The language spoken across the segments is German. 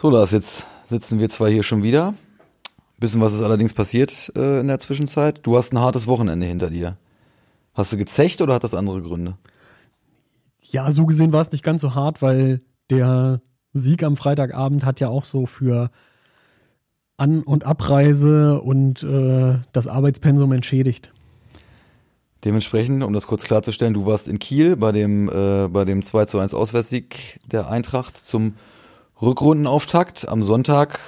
So, Lars, jetzt sitzen wir zwar hier schon wieder. Bisschen was ist allerdings passiert äh, in der Zwischenzeit. Du hast ein hartes Wochenende hinter dir. Hast du gezecht oder hat das andere Gründe? Ja, so gesehen war es nicht ganz so hart, weil der Sieg am Freitagabend hat ja auch so für An- und Abreise und äh, das Arbeitspensum entschädigt. Dementsprechend, um das kurz klarzustellen, du warst in Kiel bei dem, äh, bei dem 2 zu 1 Auswärtssieg der Eintracht zum Rückrundenauftakt am Sonntag.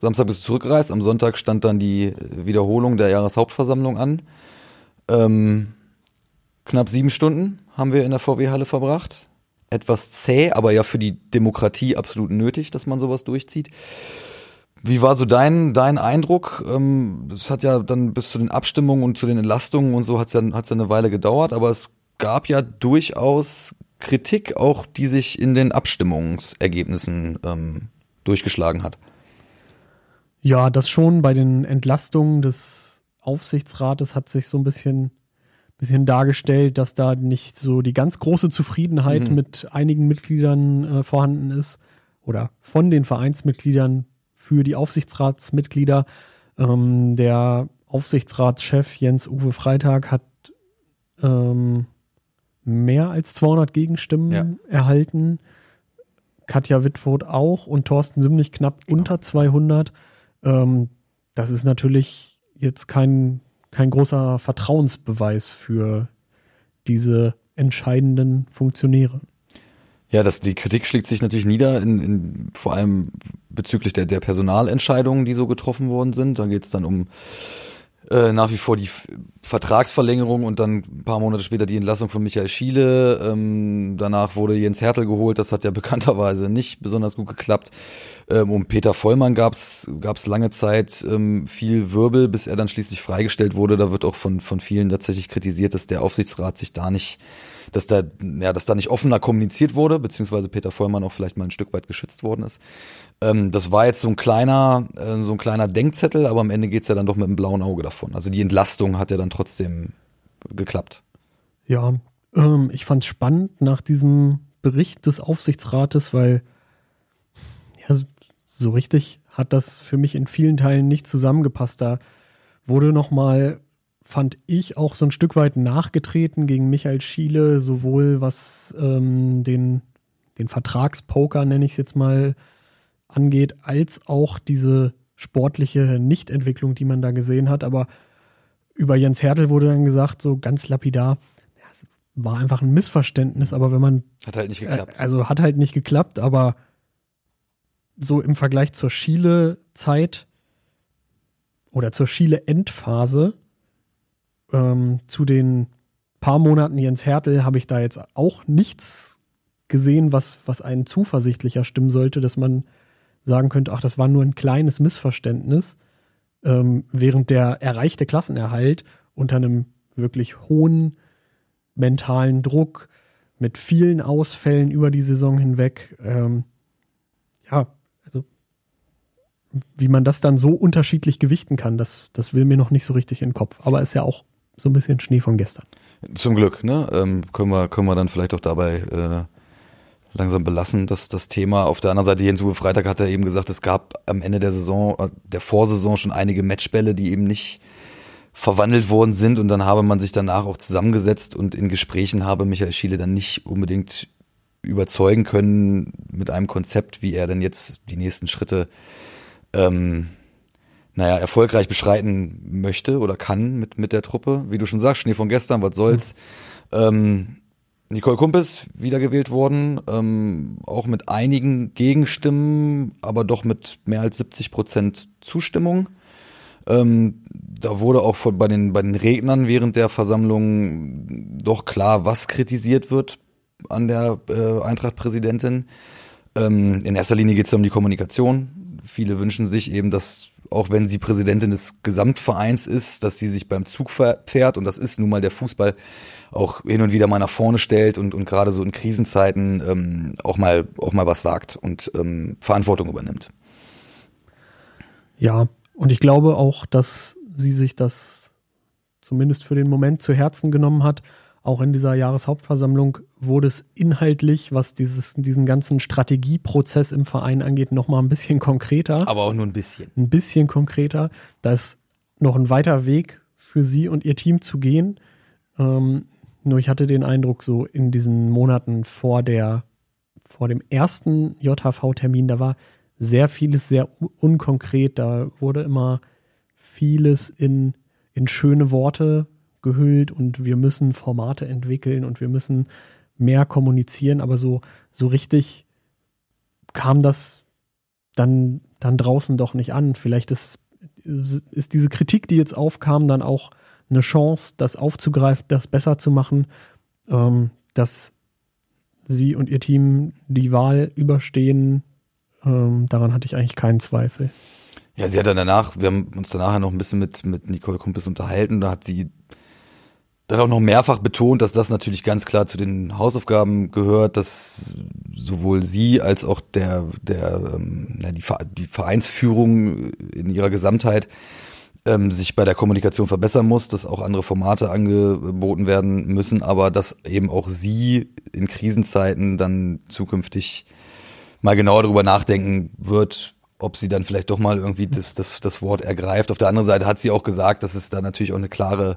Samstag bist du zurückgereist, am Sonntag stand dann die Wiederholung der Jahreshauptversammlung an. Ähm, knapp sieben Stunden haben wir in der VW-Halle verbracht. Etwas zäh, aber ja für die Demokratie absolut nötig, dass man sowas durchzieht. Wie war so dein, dein Eindruck? Ähm, es hat ja dann bis zu den Abstimmungen und zu den Entlastungen und so hat es ja, ja eine Weile gedauert, aber es gab ja durchaus Kritik auch, die sich in den Abstimmungsergebnissen ähm, durchgeschlagen hat. Ja, das schon bei den Entlastungen des Aufsichtsrates hat sich so ein bisschen, bisschen dargestellt, dass da nicht so die ganz große Zufriedenheit mhm. mit einigen Mitgliedern äh, vorhanden ist oder von den Vereinsmitgliedern für die Aufsichtsratsmitglieder. Ähm, der Aufsichtsratschef Jens Uwe Freitag hat ähm, mehr als 200 Gegenstimmen ja. erhalten. Katja Wittfurt auch und Thorsten Simlich knapp genau. unter 200. Ähm, das ist natürlich jetzt kein, kein großer Vertrauensbeweis für diese entscheidenden Funktionäre. Ja, das, die Kritik schlägt sich natürlich nieder, in, in, vor allem bezüglich der, der Personalentscheidungen, die so getroffen worden sind. Da geht es dann um äh, nach wie vor die Vertragsverlängerung und dann ein paar Monate später die Entlassung von Michael Schiele. Ähm, danach wurde Jens Hertel geholt, das hat ja bekannterweise nicht besonders gut geklappt. Ähm, um Peter Vollmann gab es lange Zeit ähm, viel Wirbel, bis er dann schließlich freigestellt wurde. Da wird auch von, von vielen tatsächlich kritisiert, dass der Aufsichtsrat sich da nicht dass da, ja, dass da nicht offener kommuniziert wurde, beziehungsweise Peter Vollmann auch vielleicht mal ein Stück weit geschützt worden ist. Ähm, das war jetzt so ein kleiner, äh, so ein kleiner Denkzettel, aber am Ende geht's ja dann doch mit einem blauen Auge davon. Also die Entlastung hat ja dann trotzdem geklappt. Ja, ähm, ich fand es spannend nach diesem Bericht des Aufsichtsrates, weil ja, so richtig hat das für mich in vielen Teilen nicht zusammengepasst. Da wurde nochmal fand ich auch so ein Stück weit nachgetreten gegen Michael Schiele, sowohl was ähm, den, den Vertragspoker, nenne ich es jetzt mal, angeht, als auch diese sportliche Nichtentwicklung, die man da gesehen hat. Aber über Jens Hertel wurde dann gesagt, so ganz lapidar, ja, es war einfach ein Missverständnis, aber wenn man. Hat halt nicht geklappt. Äh, also hat halt nicht geklappt, aber so im Vergleich zur Schiele-Zeit oder zur Schiele-Endphase ähm, zu den paar Monaten Jens Hertel habe ich da jetzt auch nichts gesehen, was, was einen zuversichtlicher stimmen sollte, dass man sagen könnte, ach, das war nur ein kleines Missverständnis, ähm, während der erreichte Klassenerhalt unter einem wirklich hohen mentalen Druck mit vielen Ausfällen über die Saison hinweg, ähm, ja, also wie man das dann so unterschiedlich gewichten kann, das, das will mir noch nicht so richtig in den Kopf. Aber ist ja auch so ein bisschen Schnee von gestern. Zum Glück, ne? Ähm, können, wir, können wir dann vielleicht auch dabei äh, langsam belassen, dass das Thema. Auf der anderen Seite, Jens Uwe Freitag hat er eben gesagt, es gab am Ende der Saison, äh, der Vorsaison schon einige Matchbälle, die eben nicht verwandelt worden sind und dann habe man sich danach auch zusammengesetzt und in Gesprächen habe Michael Schiele dann nicht unbedingt überzeugen können mit einem Konzept, wie er denn jetzt die nächsten Schritte ähm, naja, erfolgreich beschreiten möchte oder kann mit, mit der Truppe. Wie du schon sagst, Schnee von gestern, was soll's. Mhm. Ähm, Nicole Kumpes wiedergewählt worden, ähm, auch mit einigen Gegenstimmen, aber doch mit mehr als 70 Prozent Zustimmung. Ähm, da wurde auch von, bei, den, bei den Rednern während der Versammlung doch klar, was kritisiert wird an der äh, Eintracht-Präsidentin. Ähm, in erster Linie geht es um die Kommunikation. Viele wünschen sich eben, dass auch wenn sie Präsidentin des Gesamtvereins ist, dass sie sich beim Zug fährt und das ist nun mal der Fußball auch hin und wieder mal nach vorne stellt und, und gerade so in Krisenzeiten ähm, auch mal auch mal was sagt und ähm, Verantwortung übernimmt. Ja, und ich glaube auch, dass sie sich das zumindest für den Moment zu Herzen genommen hat, auch in dieser Jahreshauptversammlung wurde es inhaltlich, was dieses, diesen ganzen Strategieprozess im Verein angeht, nochmal ein bisschen konkreter. Aber auch nur ein bisschen. Ein bisschen konkreter. Da ist noch ein weiter Weg für sie und ihr Team zu gehen. Ähm, nur ich hatte den Eindruck, so in diesen Monaten vor der, vor dem ersten JHV-Termin, da war sehr vieles sehr unkonkret. Da wurde immer vieles in, in schöne Worte gehüllt und wir müssen Formate entwickeln und wir müssen mehr kommunizieren, aber so, so richtig kam das dann, dann draußen doch nicht an. Vielleicht ist, ist diese Kritik, die jetzt aufkam, dann auch eine Chance, das aufzugreifen, das besser zu machen, ähm, dass sie und ihr Team die Wahl überstehen. Ähm, daran hatte ich eigentlich keinen Zweifel. Ja, sie hat dann danach, wir haben uns danach noch ein bisschen mit, mit Nicole Kumpis unterhalten, da hat sie dann auch noch mehrfach betont, dass das natürlich ganz klar zu den Hausaufgaben gehört, dass sowohl sie als auch der, der, ähm, die, Vereinsführung in ihrer Gesamtheit ähm, sich bei der Kommunikation verbessern muss, dass auch andere Formate angeboten werden müssen, aber dass eben auch sie in Krisenzeiten dann zukünftig mal genauer darüber nachdenken wird, ob sie dann vielleicht doch mal irgendwie das, das, das Wort ergreift. Auf der anderen Seite hat sie auch gesagt, dass es da natürlich auch eine klare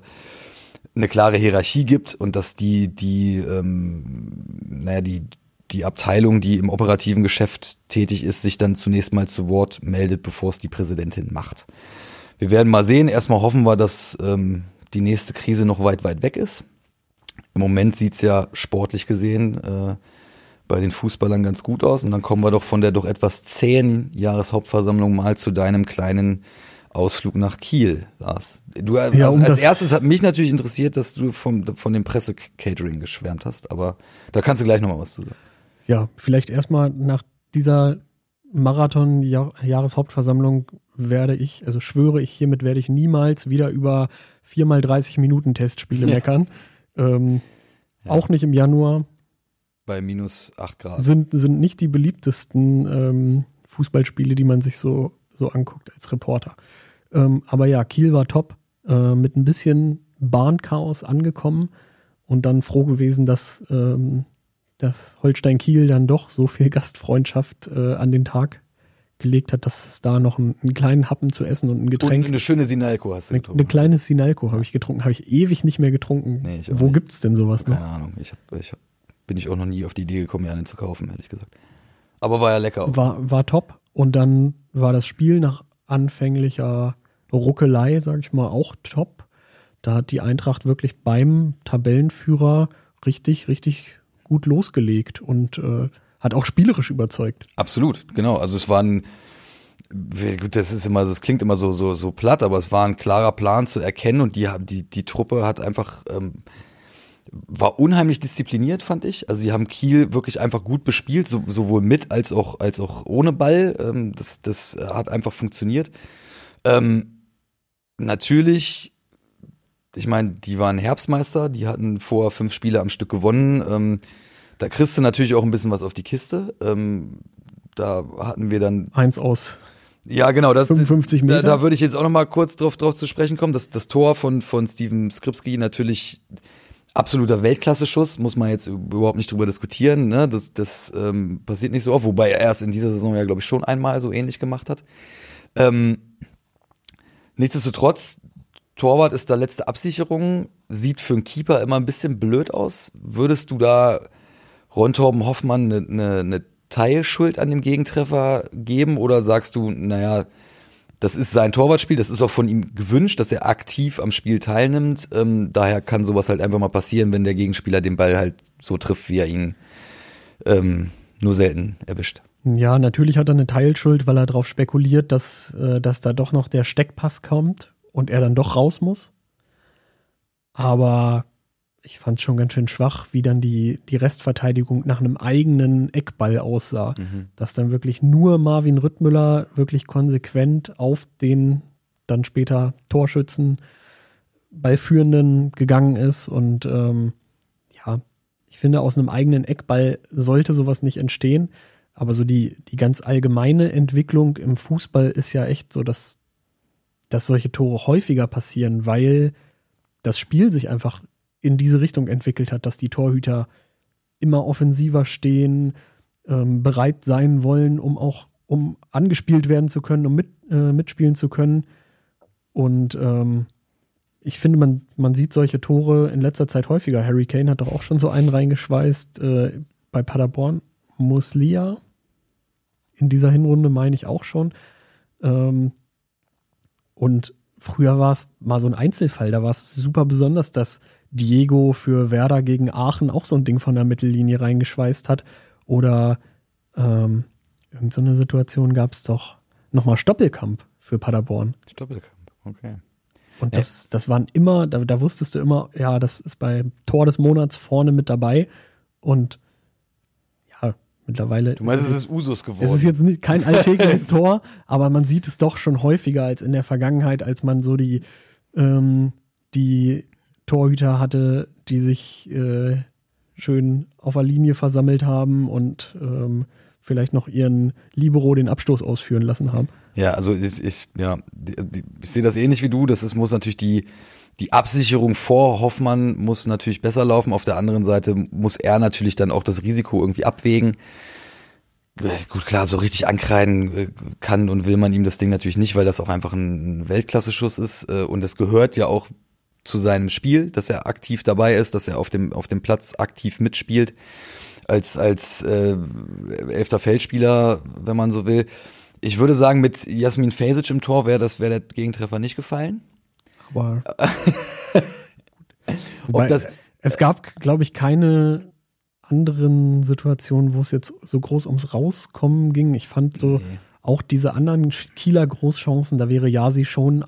eine klare Hierarchie gibt und dass die, die, ähm, naja, die, die Abteilung, die im operativen Geschäft tätig ist, sich dann zunächst mal zu Wort meldet, bevor es die Präsidentin macht. Wir werden mal sehen. Erstmal hoffen wir, dass ähm, die nächste Krise noch weit, weit weg ist. Im Moment sieht's ja sportlich gesehen äh, bei den Fußballern ganz gut aus. Und dann kommen wir doch von der doch etwas zähen Jahreshauptversammlung mal zu deinem kleinen Ausflug nach Kiel, Lars. Du, also ja, um als erstes hat mich natürlich interessiert, dass du vom, von dem Presse-Catering geschwärmt hast, aber da kannst du gleich nochmal was zu sagen. Ja, vielleicht erstmal nach dieser Marathon-Jahreshauptversammlung werde ich, also schwöre ich hiermit, werde ich niemals wieder über 4 30 Minuten Testspiele meckern. Ähm, ja. Auch nicht im Januar. Bei minus 8 Grad. Sind, sind nicht die beliebtesten ähm, Fußballspiele, die man sich so, so anguckt als Reporter. Ähm, aber ja, Kiel war top, äh, mit ein bisschen Bahnchaos angekommen und dann froh gewesen, dass, ähm, dass Holstein Kiel dann doch so viel Gastfreundschaft äh, an den Tag gelegt hat, dass es da noch einen, einen, kleinen Happen zu essen und ein Getränk. Und eine schöne Sinalco hast du eine, getrunken. Eine kleine Sinalco habe ich getrunken, habe ich ewig nicht mehr getrunken. Nee, Wo gibt es denn sowas Keine noch? Keine Ahnung, ich, hab, ich hab, bin ich auch noch nie auf die Idee gekommen, mir einen zu kaufen, ehrlich gesagt. Aber war ja lecker. Auch. War, war top und dann war das Spiel nach anfänglicher Ruckelei, sage ich mal, auch top. Da hat die Eintracht wirklich beim Tabellenführer richtig, richtig gut losgelegt und äh, hat auch spielerisch überzeugt. Absolut, genau. Also es war ein, gut, das ist immer, das klingt immer so so so platt, aber es war ein klarer Plan zu erkennen und die die die Truppe hat einfach ähm, war unheimlich diszipliniert, fand ich. Also sie haben Kiel wirklich einfach gut bespielt, so, sowohl mit als auch als auch ohne Ball. Ähm, das das hat einfach funktioniert. Ähm, natürlich, ich meine, die waren Herbstmeister, die hatten vor fünf Spiele am Stück gewonnen. Ähm, da kriegst du natürlich auch ein bisschen was auf die Kiste. Ähm, da hatten wir dann eins aus. Ja, genau. Das, 55 Meter. Da, da würde ich jetzt auch noch mal kurz drauf, drauf zu sprechen kommen. Das, das Tor von, von Steven Skripski natürlich absoluter Weltklasse-Schuss, muss man jetzt überhaupt nicht drüber diskutieren. Ne? Das, das ähm, passiert nicht so oft, wobei er erst in dieser Saison ja, glaube ich, schon einmal so ähnlich gemacht hat. Ähm, nichtsdestotrotz, Torwart ist da letzte Absicherung, sieht für einen Keeper immer ein bisschen blöd aus. Würdest du da Ron Torben Hoffmann eine, eine, eine Teilschuld an dem Gegentreffer geben oder sagst du, naja, das ist sein Torwartspiel, das ist auch von ihm gewünscht, dass er aktiv am Spiel teilnimmt. Ähm, daher kann sowas halt einfach mal passieren, wenn der Gegenspieler den Ball halt so trifft, wie er ihn ähm, nur selten erwischt. Ja, natürlich hat er eine Teilschuld, weil er darauf spekuliert, dass, äh, dass da doch noch der Steckpass kommt und er dann doch raus muss. Aber ich fand es schon ganz schön schwach, wie dann die, die Restverteidigung nach einem eigenen Eckball aussah. Mhm. Dass dann wirklich nur Marvin Rüttmüller wirklich konsequent auf den dann später Torschützen Ballführenden gegangen ist. Und ähm, ja, ich finde, aus einem eigenen Eckball sollte sowas nicht entstehen. Aber so die, die ganz allgemeine Entwicklung im Fußball ist ja echt so, dass, dass solche Tore häufiger passieren, weil das Spiel sich einfach in diese Richtung entwickelt hat, dass die Torhüter immer offensiver stehen, ähm, bereit sein wollen, um auch um angespielt werden zu können, um mit, äh, mitspielen zu können. Und ähm, ich finde, man, man sieht solche Tore in letzter Zeit häufiger. Harry Kane hat doch auch schon so einen reingeschweißt äh, bei Paderborn. Muslia in dieser Hinrunde meine ich auch schon. Ähm, und früher war es mal so ein Einzelfall. Da war es super besonders, dass Diego für Werder gegen Aachen auch so ein Ding von der Mittellinie reingeschweißt hat. Oder ähm, irgendeine so Situation gab es doch nochmal Stoppelkamp für Paderborn. Stoppelkamp, okay. Und das, das waren immer, da, da wusstest du immer, ja, das ist bei Tor des Monats vorne mit dabei. Und ja, mittlerweile. Du meinst, es ist Usus geworden. Es ist jetzt nicht, kein alltägliches Tor, aber man sieht es doch schon häufiger als in der Vergangenheit, als man so die, ähm, die Torhüter hatte, die sich äh, schön auf der Linie versammelt haben und ähm, vielleicht noch ihren Libero den Abstoß ausführen lassen haben. Ja, also ich, ich ja, ich sehe das ähnlich wie du. Das ist, muss natürlich die, die Absicherung vor Hoffmann muss natürlich besser laufen. Auf der anderen Seite muss er natürlich dann auch das Risiko irgendwie abwägen. Gut, klar, so richtig ankreiden äh, kann und will man ihm das Ding natürlich nicht, weil das auch einfach ein Weltklasse-Schuss ist. Äh, und es gehört ja auch zu seinem Spiel, dass er aktiv dabei ist, dass er auf dem, auf dem Platz aktiv mitspielt. Als, als äh, elfter Feldspieler, wenn man so will. Ich würde sagen, mit Jasmin Fesic im Tor wäre das wäre der Gegentreffer nicht gefallen. Aber Wobei, das, es gab, glaube ich, keine anderen Situationen, wo es jetzt so groß ums Rauskommen ging. Ich fand so nee. auch diese anderen Kieler Großchancen, da wäre Yasi schon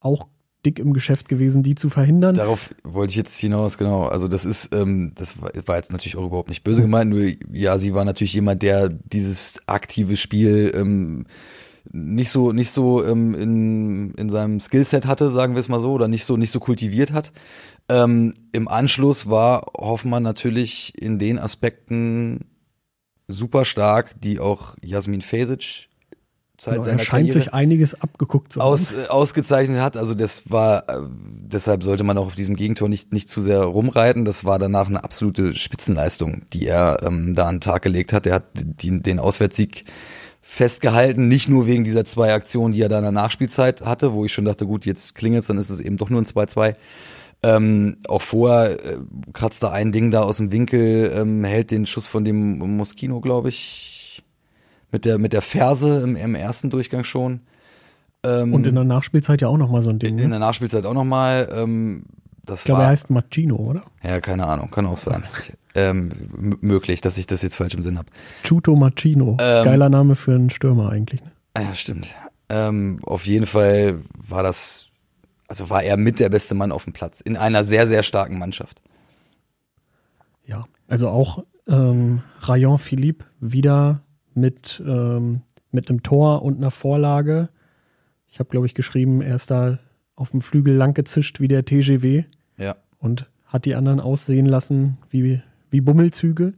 auch dick im Geschäft gewesen, die zu verhindern. Darauf wollte ich jetzt hinaus, genau. Also das ist, ähm, das war jetzt natürlich auch überhaupt nicht böse gemeint, nur ja, sie war natürlich jemand, der dieses aktive Spiel ähm, nicht so nicht so ähm, in, in seinem Skillset hatte, sagen wir es mal so, oder nicht so nicht so kultiviert hat. Ähm, Im Anschluss war Hoffmann natürlich in den Aspekten super stark, die auch Jasmin Fesic Zeit genau, er scheint Karriere sich einiges abgeguckt zu haben. Aus, äh, ausgezeichnet hat. Also das war, äh, deshalb sollte man auch auf diesem Gegentor nicht, nicht zu sehr rumreiten. Das war danach eine absolute Spitzenleistung, die er ähm, da an den Tag gelegt hat. Er hat die, den Auswärtssieg festgehalten, nicht nur wegen dieser zwei Aktionen, die er da in der Nachspielzeit hatte, wo ich schon dachte, gut, jetzt klingelt's, dann ist es eben doch nur ein 2-2. Ähm, auch vorher äh, kratzt er ein Ding da aus dem Winkel, ähm, hält den Schuss von dem Moschino, glaube ich, mit der, mit der Ferse im, im ersten Durchgang schon. Ähm, und in der Nachspielzeit ja auch nochmal so ein Ding. In, in der Nachspielzeit auch nochmal. Ähm, das ich glaube, er heißt Machino, oder? Ja, keine Ahnung, kann auch sein. ähm, möglich, dass ich das jetzt falsch im Sinn habe. Chuto Machino. Ähm, Geiler Name für einen Stürmer eigentlich. Ne? Ah ja, stimmt. Ähm, auf jeden Fall war das, also war er mit der beste Mann auf dem Platz in einer sehr, sehr starken Mannschaft. Ja, also auch ähm, Rayon Philippe wieder mit, ähm, mit einem Tor und einer Vorlage. Ich habe, glaube ich, geschrieben, er ist da auf dem Flügel lang gezischt wie der TGW. Ja. Und hat die anderen aussehen lassen wie, wie Bummelzüge.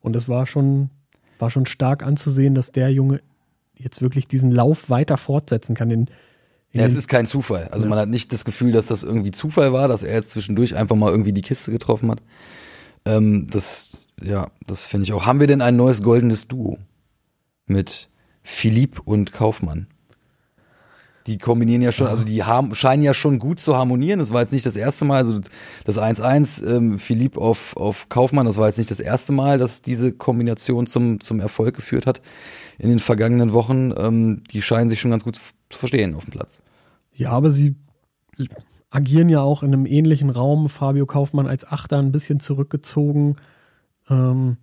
Und es war schon, war schon stark anzusehen, dass der Junge jetzt wirklich diesen Lauf weiter fortsetzen kann. In ja, es ist kein Zufall. Also ja. man hat nicht das Gefühl, dass das irgendwie Zufall war, dass er jetzt zwischendurch einfach mal irgendwie die Kiste getroffen hat. Ähm, das, ja, das finde ich auch. Haben wir denn ein neues goldenes Duo? Mit Philipp und Kaufmann. Die kombinieren ja schon, also die haben, scheinen ja schon gut zu harmonieren. Das war jetzt nicht das erste Mal, also das 1-1, ähm, Philipp auf, auf Kaufmann, das war jetzt nicht das erste Mal, dass diese Kombination zum, zum Erfolg geführt hat in den vergangenen Wochen. Ähm, die scheinen sich schon ganz gut zu verstehen auf dem Platz. Ja, aber sie agieren ja auch in einem ähnlichen Raum. Fabio Kaufmann als Achter ein bisschen zurückgezogen. Ähm,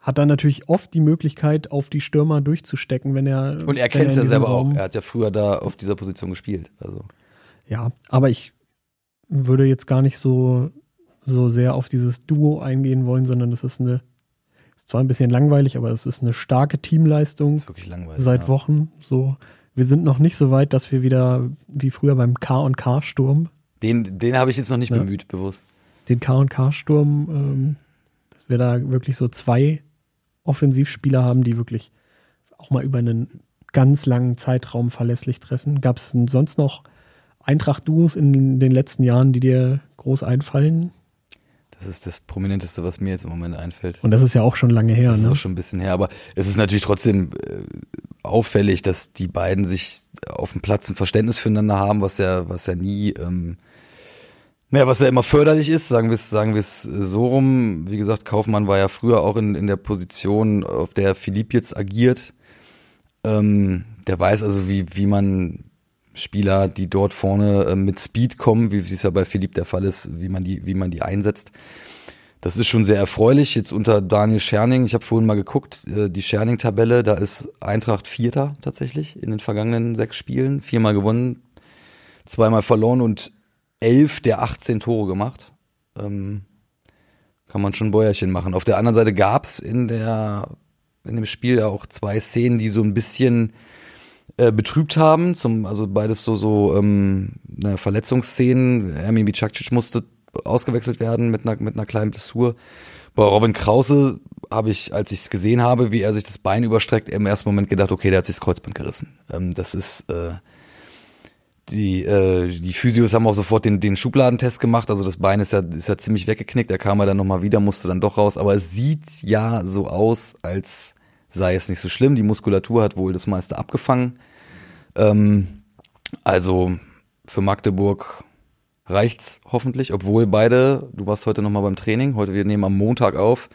hat dann natürlich oft die Möglichkeit, auf die Stürmer durchzustecken, wenn er. Und er kennt es ja selber Raum, auch. Er hat ja früher da auf dieser Position gespielt. Also. Ja, aber ich würde jetzt gar nicht so, so sehr auf dieses Duo eingehen wollen, sondern es ist eine, ist zwar ein bisschen langweilig, aber es ist eine starke Teamleistung. Das ist wirklich langweilig. Seit Wochen. So, wir sind noch nicht so weit, dass wir wieder wie früher beim K und K Sturm. Den, den habe ich jetzt noch nicht ja. bemüht, bewusst. Den K und K Sturm, ähm, dass wir da wirklich so zwei Offensivspieler haben, die wirklich auch mal über einen ganz langen Zeitraum verlässlich treffen. Gab es sonst noch Eintracht-Duos in den letzten Jahren, die dir groß einfallen? Das ist das Prominenteste, was mir jetzt im Moment einfällt. Und das ist ja auch schon lange her, Das ist ne? auch schon ein bisschen her, aber es ist natürlich trotzdem äh, auffällig, dass die beiden sich auf dem Platz ein Verständnis füreinander haben, was ja, was ja nie, ähm, naja, was ja immer förderlich ist, sagen wir es, sagen wir es so rum. Wie gesagt, Kaufmann war ja früher auch in, in der Position, auf der Philipp jetzt agiert. Ähm, der weiß also, wie, wie man Spieler, die dort vorne äh, mit Speed kommen, wie es ja bei Philipp der Fall ist, wie man die, wie man die einsetzt. Das ist schon sehr erfreulich. Jetzt unter Daniel Scherning, ich habe vorhin mal geguckt, äh, die Scherning-Tabelle, da ist Eintracht Vierter tatsächlich in den vergangenen sechs Spielen. Viermal gewonnen, zweimal verloren und elf der 18 Tore gemacht. Ähm, kann man schon Bäuerchen machen. Auf der anderen Seite gab's in der in dem Spiel ja auch zwei Szenen, die so ein bisschen äh, betrübt haben. Zum, also beides so, so ähm, na, Verletzungsszenen. Ermin Bicakcic musste ausgewechselt werden mit einer, mit einer kleinen Blessur. Bei Robin Krause habe ich, als ich es gesehen habe, wie er sich das Bein überstreckt, im ersten Moment gedacht, okay, der hat sich das Kreuzband gerissen. Ähm, das ist äh, die, äh, die Physios haben auch sofort den, den Schubladentest gemacht, also das Bein ist ja, ist ja ziemlich weggeknickt, er kam ja dann nochmal wieder, musste dann doch raus, aber es sieht ja so aus, als sei es nicht so schlimm, die Muskulatur hat wohl das meiste abgefangen. Ähm, also für Magdeburg reicht's hoffentlich, obwohl beide, du warst heute nochmal beim Training, heute wir nehmen am Montag auf,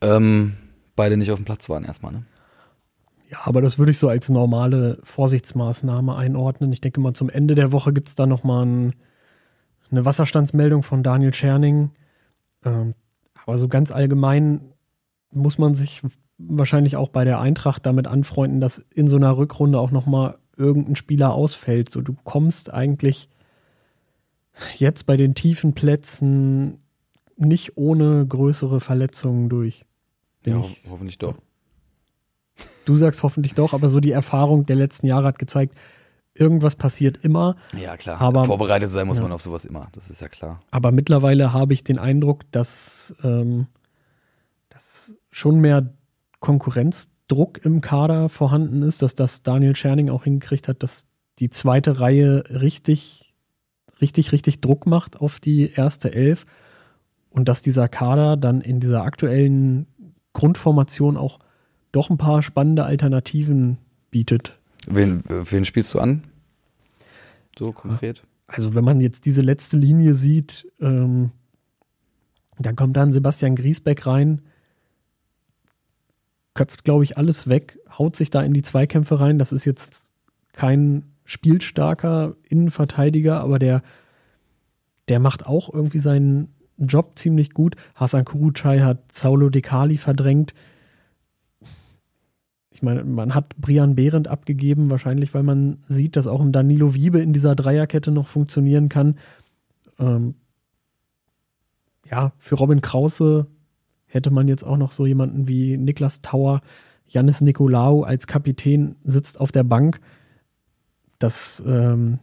ähm, beide nicht auf dem Platz waren erstmal, ne? Ja, aber das würde ich so als normale Vorsichtsmaßnahme einordnen. Ich denke mal, zum Ende der Woche gibt es da nochmal ein, eine Wasserstandsmeldung von Daniel Scherning. Ähm, aber so ganz allgemein muss man sich wahrscheinlich auch bei der Eintracht damit anfreunden, dass in so einer Rückrunde auch nochmal irgendein Spieler ausfällt. So, du kommst eigentlich jetzt bei den tiefen Plätzen nicht ohne größere Verletzungen durch. Bin Ja, ich, hoffentlich doch. Du sagst hoffentlich doch, aber so die Erfahrung der letzten Jahre hat gezeigt, irgendwas passiert immer. Ja, klar. Aber- Vorbereitet sein muss ja. man auf sowas immer, das ist ja klar. Aber mittlerweile habe ich den Eindruck, dass, ähm, dass schon mehr Konkurrenzdruck im Kader vorhanden ist, dass das Daniel Scherning auch hingekriegt hat, dass die zweite Reihe richtig, richtig, richtig Druck macht auf die erste Elf und dass dieser Kader dann in dieser aktuellen Grundformation auch doch ein paar spannende Alternativen bietet. Wen, wen spielst du an? So konkret? also wenn man jetzt diese letzte Linie sieht, ähm, dann kommt dann Sebastian Griesbeck rein, köpft, glaube ich, alles weg, haut sich da in die Zweikämpfe rein. Das ist jetzt kein spielstarker Innenverteidiger, aber der, der macht auch irgendwie seinen Job ziemlich gut. Hasan Kurucay hat Saulo Dekali verdrängt. Ich meine, man hat Brian Behrendt abgegeben, wahrscheinlich, weil man sieht, dass auch ein Danilo Wiebe in dieser Dreierkette noch funktionieren kann. Ähm, ja, für Robin Krause hätte man jetzt auch noch so jemanden wie Niklas Tauer, Janis Nikolaou als Kapitän sitzt auf der Bank. Das, ähm,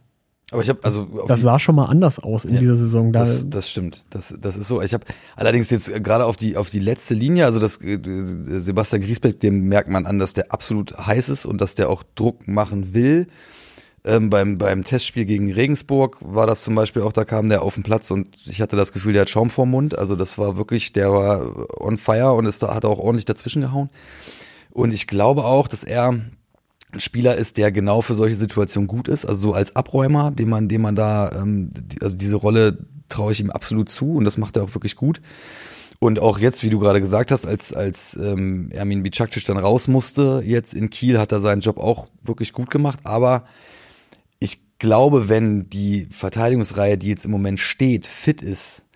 Aber ich habe also das sah schon mal anders aus in Ja, dieser Saison. Da, Das, das stimmt. Das, das ist so. Ich habe allerdings jetzt gerade auf die auf die letzte Linie, also das äh, Sebastian Griesbeck, dem merkt man an, dass der absolut heiß ist und dass der auch Druck machen will. Ähm, beim, beim Testspiel gegen Regensburg war das zum Beispiel auch, da kam der auf den Platz und ich hatte das Gefühl, der hat Schaum vorm Mund. Also das war wirklich, der war on fire und ist da, hat auch ordentlich dazwischen gehauen. Und ich glaube auch, dass er Spieler ist, der genau für solche Situationen gut ist, also so als Abräumer, dem man, dem man da, ähm, also diese Rolle traue ich ihm absolut zu und das macht er auch wirklich gut. Und auch jetzt, wie du gerade gesagt hast, als, als ähm, Ermin Bicakcic dann raus musste, jetzt in Kiel hat er seinen Job auch wirklich gut gemacht, aber ich glaube, wenn die Verteidigungsreihe, die jetzt im Moment steht, fit ist,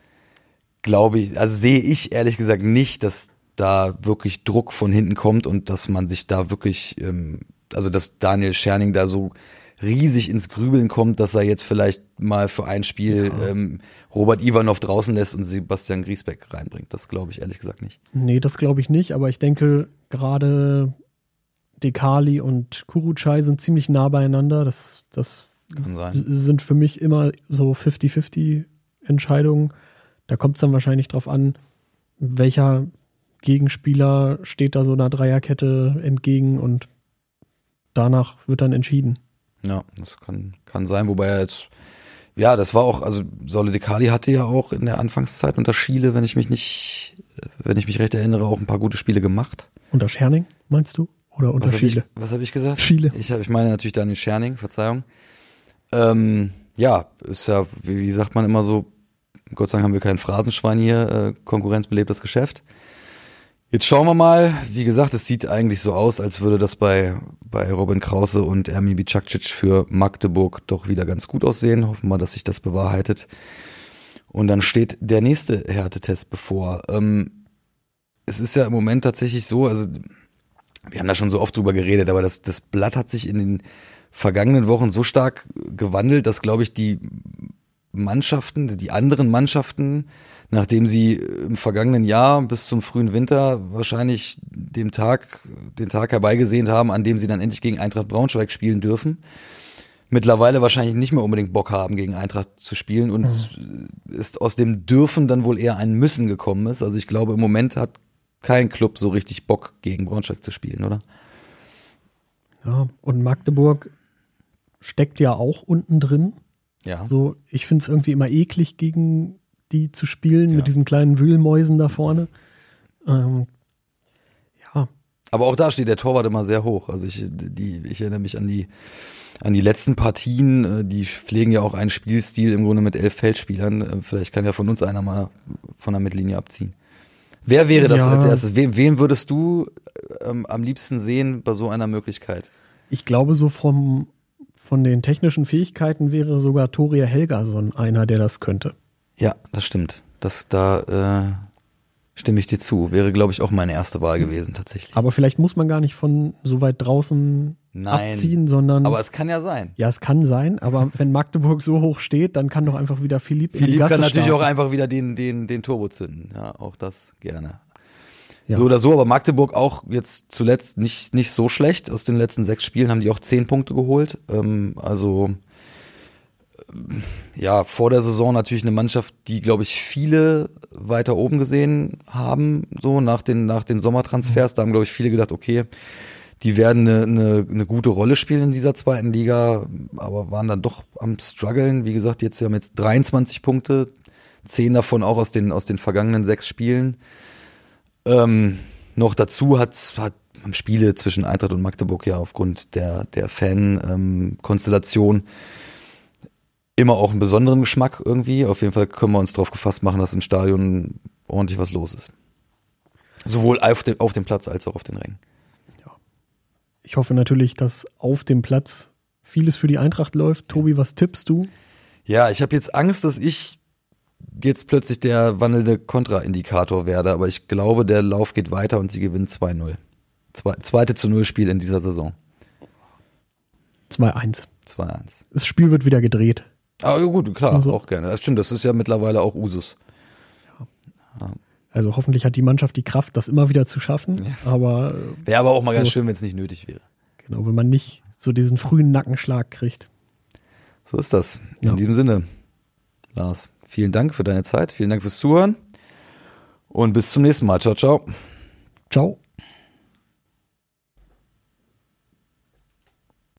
glaube ich, also sehe ich ehrlich gesagt nicht, dass da wirklich Druck von hinten kommt und dass man sich da wirklich, ähm, also dass Daniel Scherning da so riesig ins Grübeln kommt, dass er jetzt vielleicht mal für ein Spiel ähm, Robert Ivanov draußen lässt und Sebastian Griesbeck reinbringt. Das glaube ich ehrlich gesagt nicht. nee, das glaube ich nicht, aber ich denke, gerade Dekali und Kurucay sind ziemlich nah beieinander. Das, das Kann sein. sind für mich immer so 50-50 Entscheidungen. Da kommt es dann wahrscheinlich drauf an, welcher Gegenspieler steht da so einer Dreierkette entgegen und danach wird dann entschieden. Ja, das kann, kann sein, wobei er jetzt ja, das war auch, also Solide Kali hatte ja auch in der Anfangszeit unter Schiele, wenn ich mich nicht, wenn ich mich recht erinnere, auch ein paar gute Spiele gemacht. Unter Scherning, meinst du? Oder unter Was habe ich, Schiele? was hab ich gesagt? Schiele. Ich, hab, ich meine natürlich Daniel Scherning, Verzeihung. Ähm, ja, ist ja, wie, wie sagt man immer so, Gott sei Dank haben wir kein Phrasenschwein hier, äh, Konkurrenz belebt das Geschäft. Jetzt schauen wir mal. Wie gesagt, es sieht eigentlich so aus, als würde das bei, bei Robin Krause und Ermi Bicakcic für Magdeburg doch wieder ganz gut aussehen. Hoffen wir, dass sich das bewahrheitet. Und dann steht der nächste Härtetest bevor. Ähm, es ist ja im Moment tatsächlich so, also wir haben da schon so oft drüber geredet, aber das, das Blatt hat sich in den vergangenen Wochen so stark gewandelt, dass, glaube ich, die Mannschaften, die anderen Mannschaften, nachdem sie im vergangenen Jahr bis zum frühen Winter wahrscheinlich dem Tag, den Tag herbeigesehnt haben, an dem sie dann endlich gegen Eintracht Braunschweig spielen dürfen, mittlerweile wahrscheinlich nicht mehr unbedingt Bock haben, gegen Eintracht zu spielen und mhm. ist aus dem Dürfen dann wohl eher ein Müssen gekommen ist. Also ich glaube, im Moment hat kein Club so richtig Bock, gegen Braunschweig zu spielen, oder? Ja, und Magdeburg steckt ja auch unten drin. Ja. So, ich finde es irgendwie immer eklig, gegen die zu spielen, ja. mit diesen kleinen Wühlmäusen da vorne. Ähm, ja. Aber auch da steht der Torwart immer sehr hoch. Also ich, die, ich erinnere mich an die, an die letzten Partien, äh, die pflegen ja auch einen Spielstil im Grunde mit elf Feldspielern. Äh, vielleicht kann ja von uns einer mal von der Mittellinie abziehen. Wer wäre das ja. als erstes? Wen, wen würdest du ähm, am liebsten sehen bei so einer Möglichkeit? Ich glaube, so vom, von den technischen Fähigkeiten wäre sogar Toria Helgason einer, der das könnte. Ja, das stimmt. Das, da äh, stimme ich dir zu. Wäre, glaube ich, auch meine erste Wahl gewesen, tatsächlich. Aber vielleicht muss man gar nicht von so weit draußen Nein, abziehen, sondern. Aber es kann ja sein. Ja, es kann sein, aber wenn Magdeburg so hoch steht, dann kann doch einfach wieder Philipp Philipp kann natürlich starten. auch einfach wieder den, den, den Turbo zünden. Ja, auch das gerne. Ja. So oder so, aber Magdeburg auch jetzt zuletzt nicht, nicht so schlecht. Aus den letzten sechs Spielen haben die auch zehn Punkte geholt. Ähm, also ja, vor der Saison natürlich eine Mannschaft, die, glaube ich, viele weiter oben gesehen haben, so nach den, nach den Sommertransfers. Da haben, glaube ich, viele gedacht, okay, die werden eine, eine, eine gute Rolle spielen in dieser zweiten Liga, aber waren dann doch am struggeln. Wie gesagt, jetzt, wir haben jetzt 23 Punkte, zehn davon auch aus den, aus den vergangenen sechs Spielen. Ähm, noch dazu hat, hat Spiele zwischen Eintracht und Magdeburg ja aufgrund der, der Fan-Konstellation ähm, immer auch einen besonderen Geschmack irgendwie. Auf jeden Fall können wir uns darauf gefasst machen, dass im Stadion ordentlich was los ist. Sowohl auf dem, auf dem Platz als auch auf den Rängen. Ja. Ich hoffe natürlich, dass auf dem Platz vieles für die Eintracht läuft. Tobi, was tippst du? Ja, ich habe jetzt Angst, dass ich jetzt plötzlich der wandelnde Kontraindikator werde, aber ich glaube, der Lauf geht weiter und sie gewinnt 2-0. Zwei, zweite zu Null Spiel in dieser Saison. 2-1. 2-1. Das Spiel wird wieder gedreht. Ah, gut, klar, also. auch gerne. Das stimmt, das ist ja mittlerweile auch Usus. Ja. Also hoffentlich hat die Mannschaft die Kraft, das immer wieder zu schaffen. Ja. Aber wäre aber auch mal so, ganz schön, wenn es nicht nötig wäre. Genau, wenn man nicht so diesen frühen Nackenschlag kriegt. So ist das. In ja. diesem Sinne, Lars, vielen Dank für deine Zeit, vielen Dank fürs Zuhören und bis zum nächsten Mal. Ciao, ciao. Ciao.